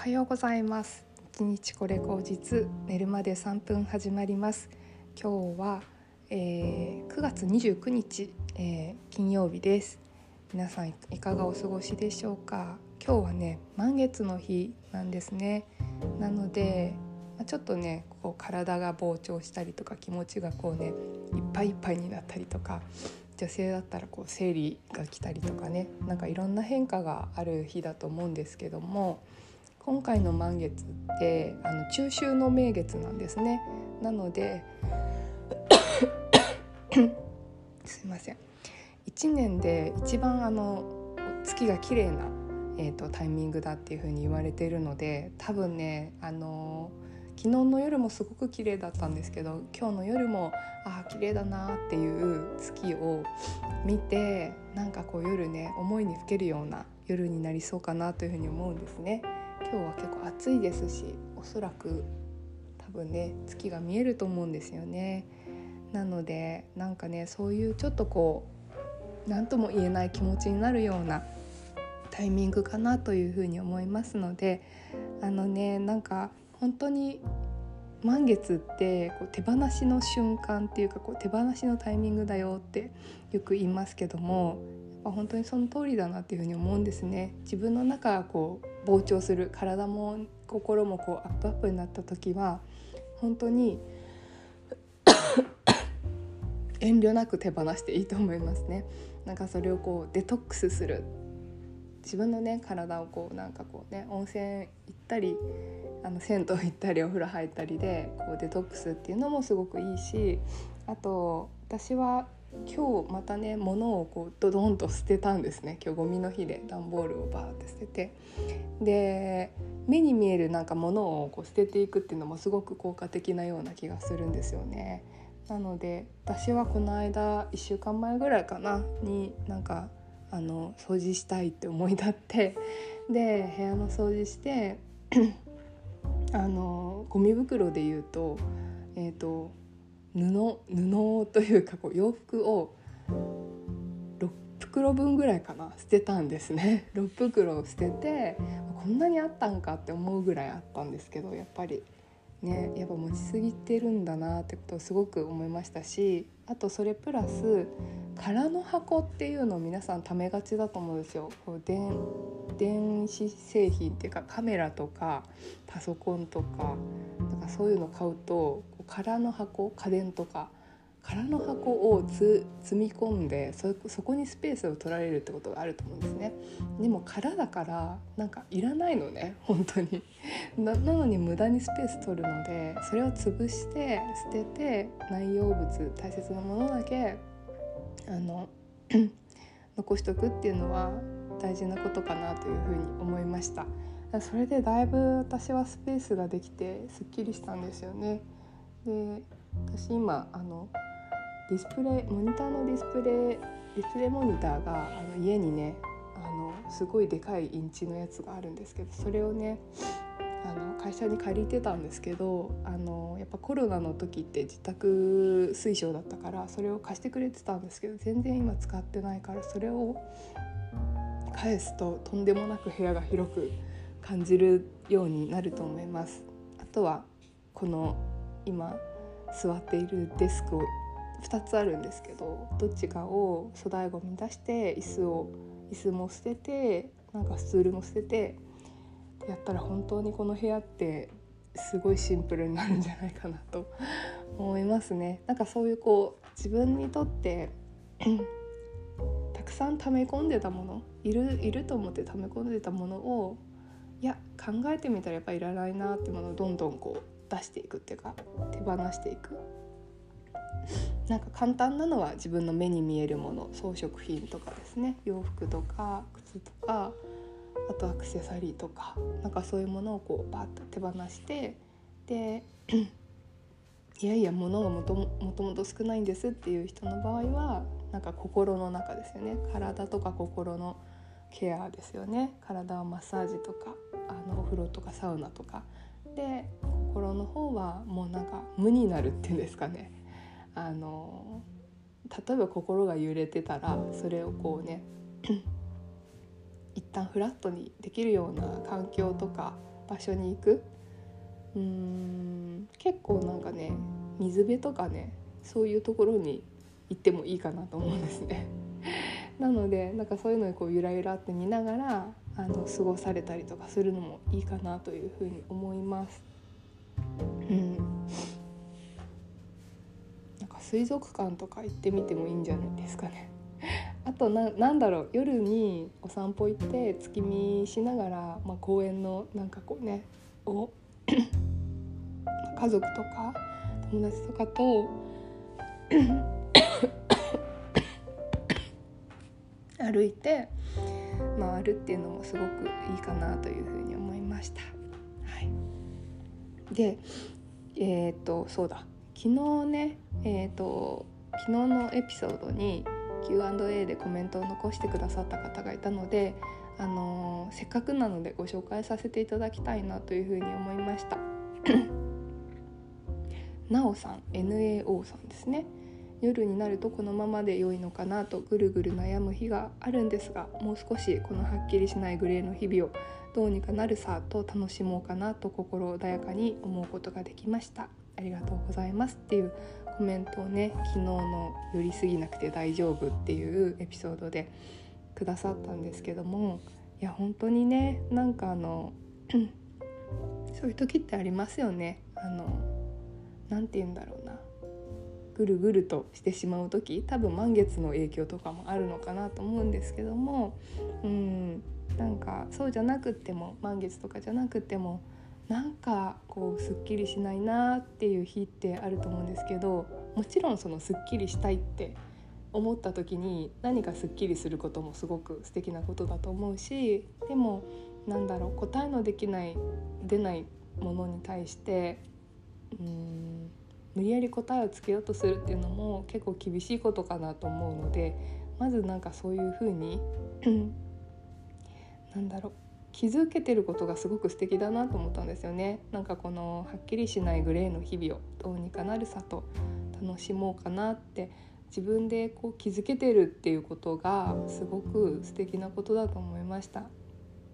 はようございます。一日これ口実寝るまで3分始まります。今日は、えー、9月29日、えー、金曜日です。皆さんいかがお過ごしでしょうか？今日はね満月の日なんですね。なのでちょっとねこう体が膨張したりとか気持ちがこうねいっぱいいっぱいになったりとか女性だったらこう生理が来たりとかねなんかいろんな変化がある日だと思うんですけども今回の満月ってあの中秋の名月なんですね。なので すいません1年で一番あの月が綺麗な、えーと、タイミングだっていう風に言われているので多分ねあの昨日の夜もすごく綺麗だったんですけど今日の夜もああ綺麗だなっていう月を見てなんかこう夜ね思いにふけるような夜になりそうかなというふうに思うんですね。今日は結構暑いですしおそらく多分ね月が見えると思うんですよね。なのでなんかねそういうちょっとこう何とも言えない気持ちになるようなタイミングかなというふうに思いますのであのねなんか本当に満月ってこう手放しの瞬間っていうかこう手放しのタイミングだよってよく言いますけどもあ本当にその通りだなっていうふに思うんですね。自分の中がこう膨張する体も心もこうアップアップになった時は本当に 遠慮なく手放していいと思いますね。なんかそれをこうデトックスする自分のね体をこうなんかこうね温泉行ったりあの銭湯行ったりお風呂入ったりでこうデトックスっていうのもすごくいいしあと私は今日またね物をこうドドンと捨てたんですね今日ゴミの日で段ボールをバーって捨ててで目に見えるなんか物をこう捨てていくっていうのもすごく効果的なような気がするんですよね。なので私はこの間1週間前ぐらいかなになんかあの掃除したいって思い立ってで部屋の掃除して あのゴミ袋で言うと,、えーと、布布というかこう洋服を6袋分ぐらいかな捨てたんですね 6袋を捨ててこんなにあったんかって思うぐらいあったんですけどやっぱりねやっぱ持ちすぎてるんだなってことをすごく思いましたしあとそれプラス空の箱っていうのを皆さんためがちだと思うんですよ。こう電電子製品っていうかカメラとかパソコンとかなんかそういうの買うと空の箱家電とか空の箱を積み込んでそこにスペースを取られるってことがあると思うんですね。でも空だからなんかいらないのね本当に。なのに無駄にスペース取るのでそれを潰して捨てて内容物大切なものだけあの 残しとくっていうのは大事なことかなというふうに思いました。それでだいぶ私はスペースができてすっきりしたんですよね。で私今あのディスプレイモニターのディスプレイディスプレイモニターがあの家にねあのすごいでかいインチのやつがあるんですけどそれをねあの会社に借りてたんですけどあのやっぱコロナの時って自宅推奨だったからそれを貸してくれてたんですけど全然今使ってないからそれを返すととんでもなく部屋が広く感じるようになると思います。あとはこの今座っているデスクを2つあるんですけどどっちかを粗大ごみ出して椅子を椅子も捨ててなんかスツールも捨ててやったら本当にこの部屋ってすごいシンプルになるんじゃないかなと 思いますね。なんかそういうこう自分にとってたくさん溜め込んでたものいるいると思って溜め込んでたものをいや考えてみたらやっぱいらないなってものをどんどんこう出していくっていうか手放していく。なんか簡単なのは自分の目に見えるもの装飾品とかですね。洋服とか靴とかあとアクセサリーとかなんかそういうものをこうバッと手放してで いやいや物がもともと少ないんですっていう人の場合はなんか心の中ですよね。体とか心のケアですよね。体をマッサージとかあのお風呂とかサウナとか。で心の方はもうなんか無になるっていうんですかねあの例えば心が揺れてたらそれをこうね一旦フラットにできるような環境とか場所に行くうーん結構なんかね水辺とかねそういうところに行ってもいいかなと思うんですね。なのでなんかそういうのにこうゆらゆらって見ながらあの過ごされたりとかするのもいいかなというふうに思います。水族館とか行ってみてもいいんじゃないですかね。あとななんだろう夜にお散歩行って月見しながら、まあ、公園のなんかこうねお 家族とか友達とかと 歩いて回るっていうのもすごくいいかなというふうに思いました。はい、でえっ、とそうだ昨日ねえっ、と昨日のエピソードに Q&A でコメントを残してくださった方がいたので、あのー、せっかくなのでご紹介させていただきたいなというふうに思いました。なおさん NAO さんですね。夜になるとこのままで良いのかなとぐるぐる悩む日があるんですがもう少しこのはっきりしないグレーの日々をどうにかなるさと楽しもうかなと心穏やかに思うことができましたありがとうございますっていうコメントをね昨日の「寄りすぎなくて大丈夫」っていうエピソードでくださったんですけどもいや本当にねなんかあの そういう時ってありますよね。あの何て言うんだろうな。ぐるぐるとしてしまう時。多分満月の影響とかもあるのかなと思うんですけどもうん。なんかそうじゃなくっても満月とかじゃなくってもなんかこうすっきりしないなっていう日ってあると思うんですけどもちろんそのすっきりしたいって思った時に何かすっきりすることもすごく素敵なことだと思うしでもなんだろう答えのできない出ないものに対してうん無理やり答えをつけようとするっていうのも結構厳しいことかなと思うのでまずなんかそういうふうに なんだろう気づけてることがすごく素敵だなと思ったんですよね。なんかこのはっきりしないグレーの日々をどうにかなるさと楽しもうかなって自分でこう気づけてるっていうことがすごく素敵なことだと思いました。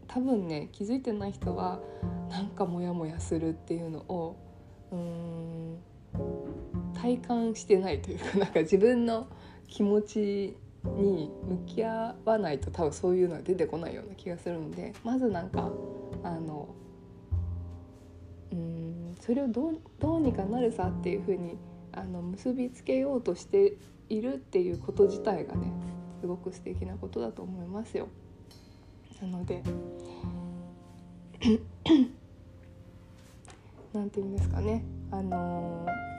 多分ね気づいてない人はなんかモヤモヤするっていうのをうん体感してないというかなんか自分の気持ちに向き合わないと多分そういうのは出てこないような気がするのでまずなんかあのうんそれをどうどうにかなるさっていうふうにあの結びつけようとしているっていうこと自体がねすごく素敵なことだと思いますよ。なので なんて言うんですかねあのー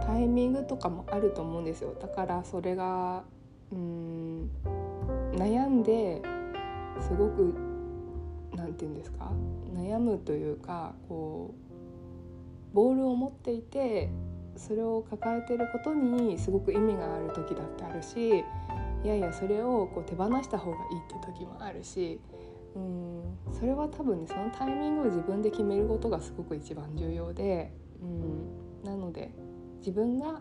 タイミングとかもあると思うんですよ。だからそれがうん悩んですごく何て言うんですか？悩むというかこうボールを持っていてそれを抱えてることにすごく意味がある時だってあるしいやいやそれをこう手放した方がいいって時もあるしうんそれは多分ねそのタイミングを自分で決めることがすごく一番重要で、うん、なので自分が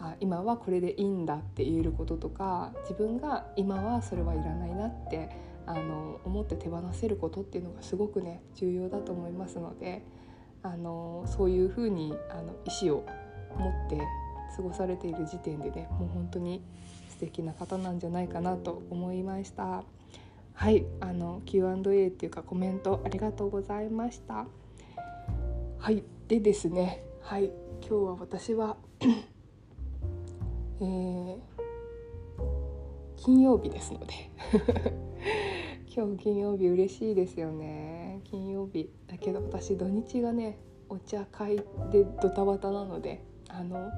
あ今はこれでいいんだって言えることとか自分が今はそれはいらないなってあの思って手放せることっていうのがすごくね重要だと思いますのであのそういうふうにあの意思を持って過ごされている時点でねもう本当に素敵な方なんじゃないかなと思いました。はいあの Q&A っていうかコメントありがとうございました。はいでですねはい今日は私は えー、金曜日ですので 今日金曜日嬉しいですよね。金曜日だけど私土日がねお茶会でドタバタなのであの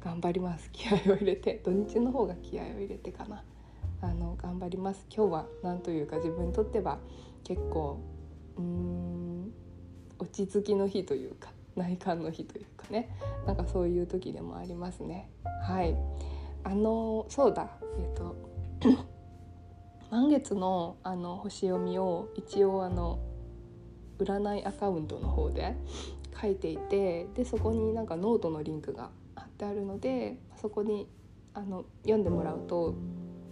頑張ります。気合を入れて土日の方が気合を入れてかな。あの頑張ります。今日は何というか自分にとっては結構うーん落ち着きの日というか内観の日というかね。なんかそういう時でもありますね。はい。あのそうだ。えっ、と 満月のあの星読みを一応あの占いアカウントの方で書いていてでそこになんかノートのリンクが貼ってあるのでそこにあの読んでもらうと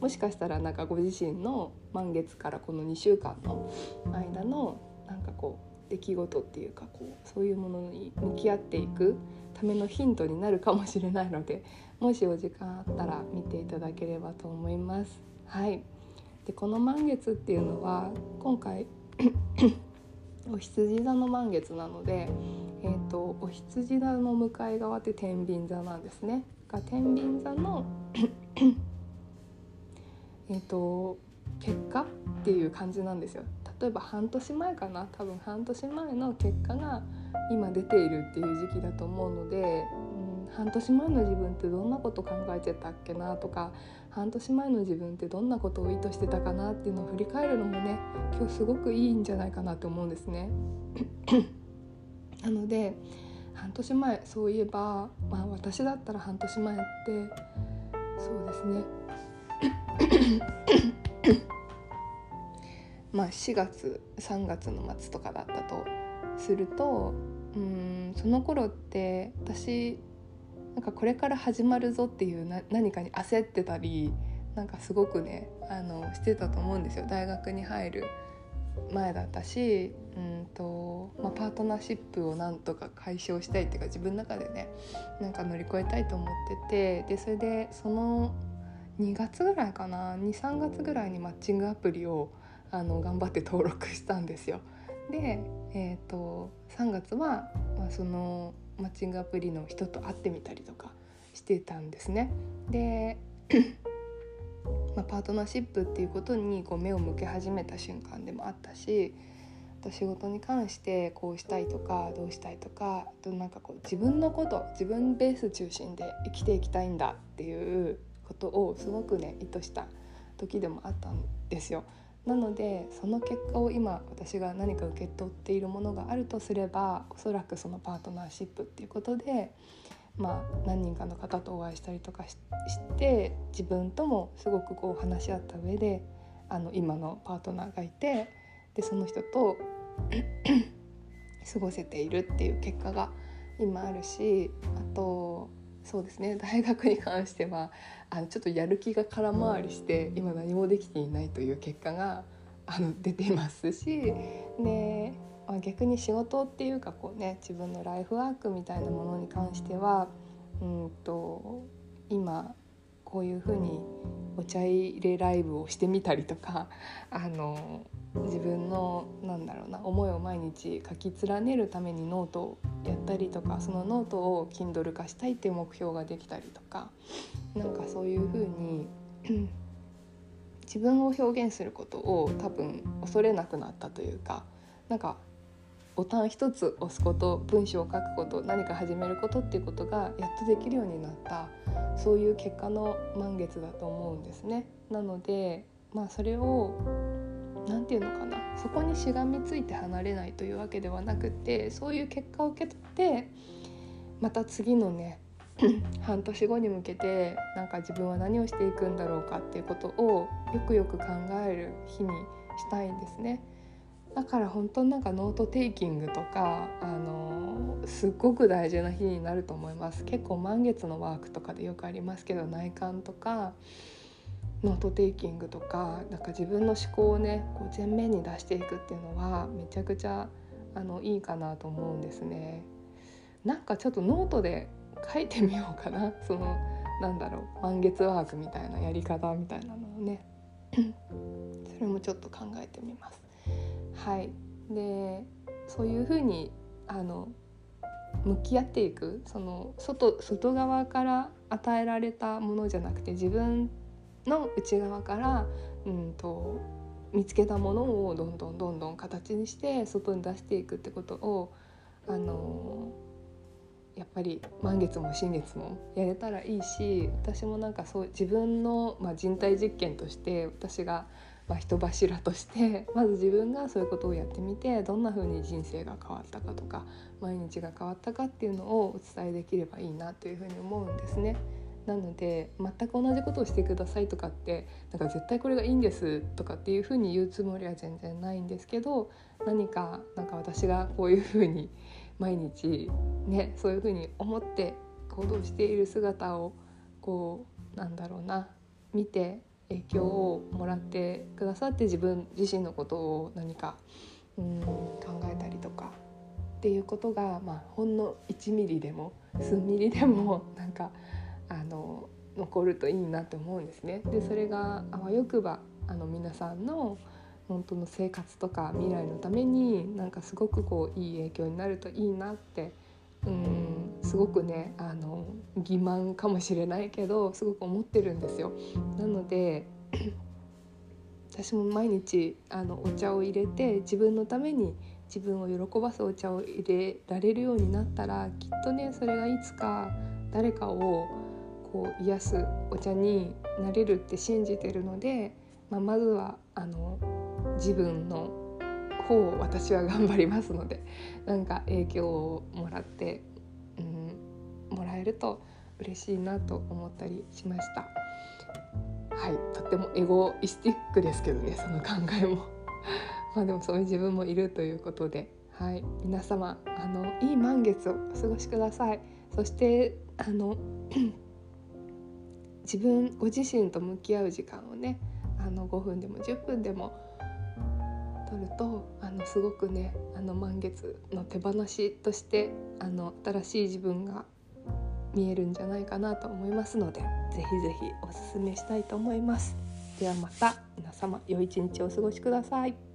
もしかしたらなんかご自身の満月からこの2週間の間のなんかこう出来事っていうかこうそういうものに向き合っていくためのヒントになるかもしれないのでもしお時間あったら見ていただければと思います。はい、でこの満月っていうのは今回 お羊座の満月なので、えーと、お羊座の向かい側って天秤座なんですね。が天秤座の えと結果っていう感じなんですよ。例えば半年前かな多分半年前の結果が今出ているっていう時期だと思うので、うん、半年前の自分ってどんなこと考えてたっけなとか半年前の自分ってどんなことを意図してたかなっていうのを振り返るのもね今日すごくいいんじゃないかなと思うんですね。なので半年前そういえば、まあ、私だったら半年前ってそうですねまあ4月3月の末とかだったとするとうんその頃って私なんかこれから始まるぞっていうな何かに焦ってたりなんかすごくねあのしてたと思うんですよ。大学に入る前だったしうんと、まあ、パートナーシップをなんとか解消したいっていうか自分の中でねなんか乗り越えたいと思っててでそれでその2月ぐらいかな23月ぐらいにマッチングアプリをあの頑張って登録したんですよ。で、えーと、3月は、まあ、そのマッチングアプリの人と会ってみたりとかしてたんですね。でまあ、パートナーシップっていうことにこう目を向け始めた瞬間でもあったしあと仕事に関してこうしたいとかどうしたいとかあとなんかこう自分のこと自分ベース中心で生きていきたいんだっていうことをすごくね意図した時でもあったんですよ。なのでその結果を今私が何か受け取っているものがあるとすればおそらくそのパートナーシップっていうことで、まあ、何人かの方とお会いしたりとかして自分ともすごくこう話し合った上であの今のパートナーがいてでその人と 過ごせているっていう結果が今あるしあとそうですね。大学に関してはあのちょっとやる気が空回りして今何もできていないという結果があの出ていますしで、まあ、逆に仕事っていうかこうね自分のライフワークみたいなものに関してはうんと今こういうふうにお茶入れライブをしてみたりとかあの自分のなんだろうな思いを毎日書き連ねるためにノートをやったりとかそのノートを Kindle 化したいっていう目標ができたりとかなんかそういうふうに自分を表現することを多分恐れなくなったというかなんかボタン一つ押すこと文章を書くこと何か始めることっていうことがやっとできるようになったそういう結果の満月だと思うんですね。なのでまあそれを何て言うのかなそこにしがみついて離れないというわけではなくてそういう結果を受け取ってまた次のね 半年後に向けてなんか自分は何をしていくんだろうかっていうことをよくよく考える日にしたいんですね。だから本当になんかノートテイキングとかあのすっごく大事な日になると思います結構満月のワークとかでよくありますけど内観とかノートテイキングとかなんか自分の思考をねこう前面に出していくっていうのはめちゃくちゃあのいいかなと思うんですね。なんかちょっとノートで書いてみようかな そのなんだろう満月ワークみたいなやり方みたいなのをね それもちょっと考えてみます。はい。でそういうふうにあの向き合っていくその外外側から与えられたものじゃなくて自分の内側から、うんと、見つけたものをどんどんどんどん形にして外に出していくってことをあのやっぱり満月も新月もやれたらいいし私もなんかそう自分の、まあ、人体実験として私が、まあ、人柱としてまず自分がそういうことをやってみてどんな風に人生が変わったかとか毎日が変わったかっていうのをお伝えできればいいなというふうに思うんですね。なので全く同じことをしてくださいとかってなんか絶対これがいいんですとかっていうふうに言うつもりは全然ないんですけど何かなんか私がこういうふうに毎日ねそういうふうに思って行動している姿をこうなんだろうな見て影響をもらってくださって自分自身のことを何かうん考えたりとかっていうことが、まあ、ほんの1ミリでも数ミリでも なんかあの残るといいなって思うんですね。でそれがあわよくばあの皆さんの本当の生活とか未来のためになんかすごくこういい影響になるといいなってうんすごくねあの欺瞞かもしれないけどすごく思ってるんですよ。なので私も毎日あのお茶を入れて自分のために自分を喜ばすお茶を入れられるようになったらきっとねそれがいつか誰かをこう癒すお茶になれるって信じてるので、まあ、まずはあの自分の方を私は頑張りますのでなんか影響をもらって、うん、もらえると嬉しいなと思ったりしました。はいとってもエゴイスティックですけどねその考えも まあでもそういう自分もいるということで、はい、皆様あのいい満月をお過ごしくださいそしてあの 自分ご自身と向き合う時間をねあの5分でも10分でも取るとあのすごくねあの満月の手放しとしてあの新しい自分が見えるんじゃないかなと思いますのでぜひぜひおすすめしたいと思いますではまた皆様良い一日をお過ごしください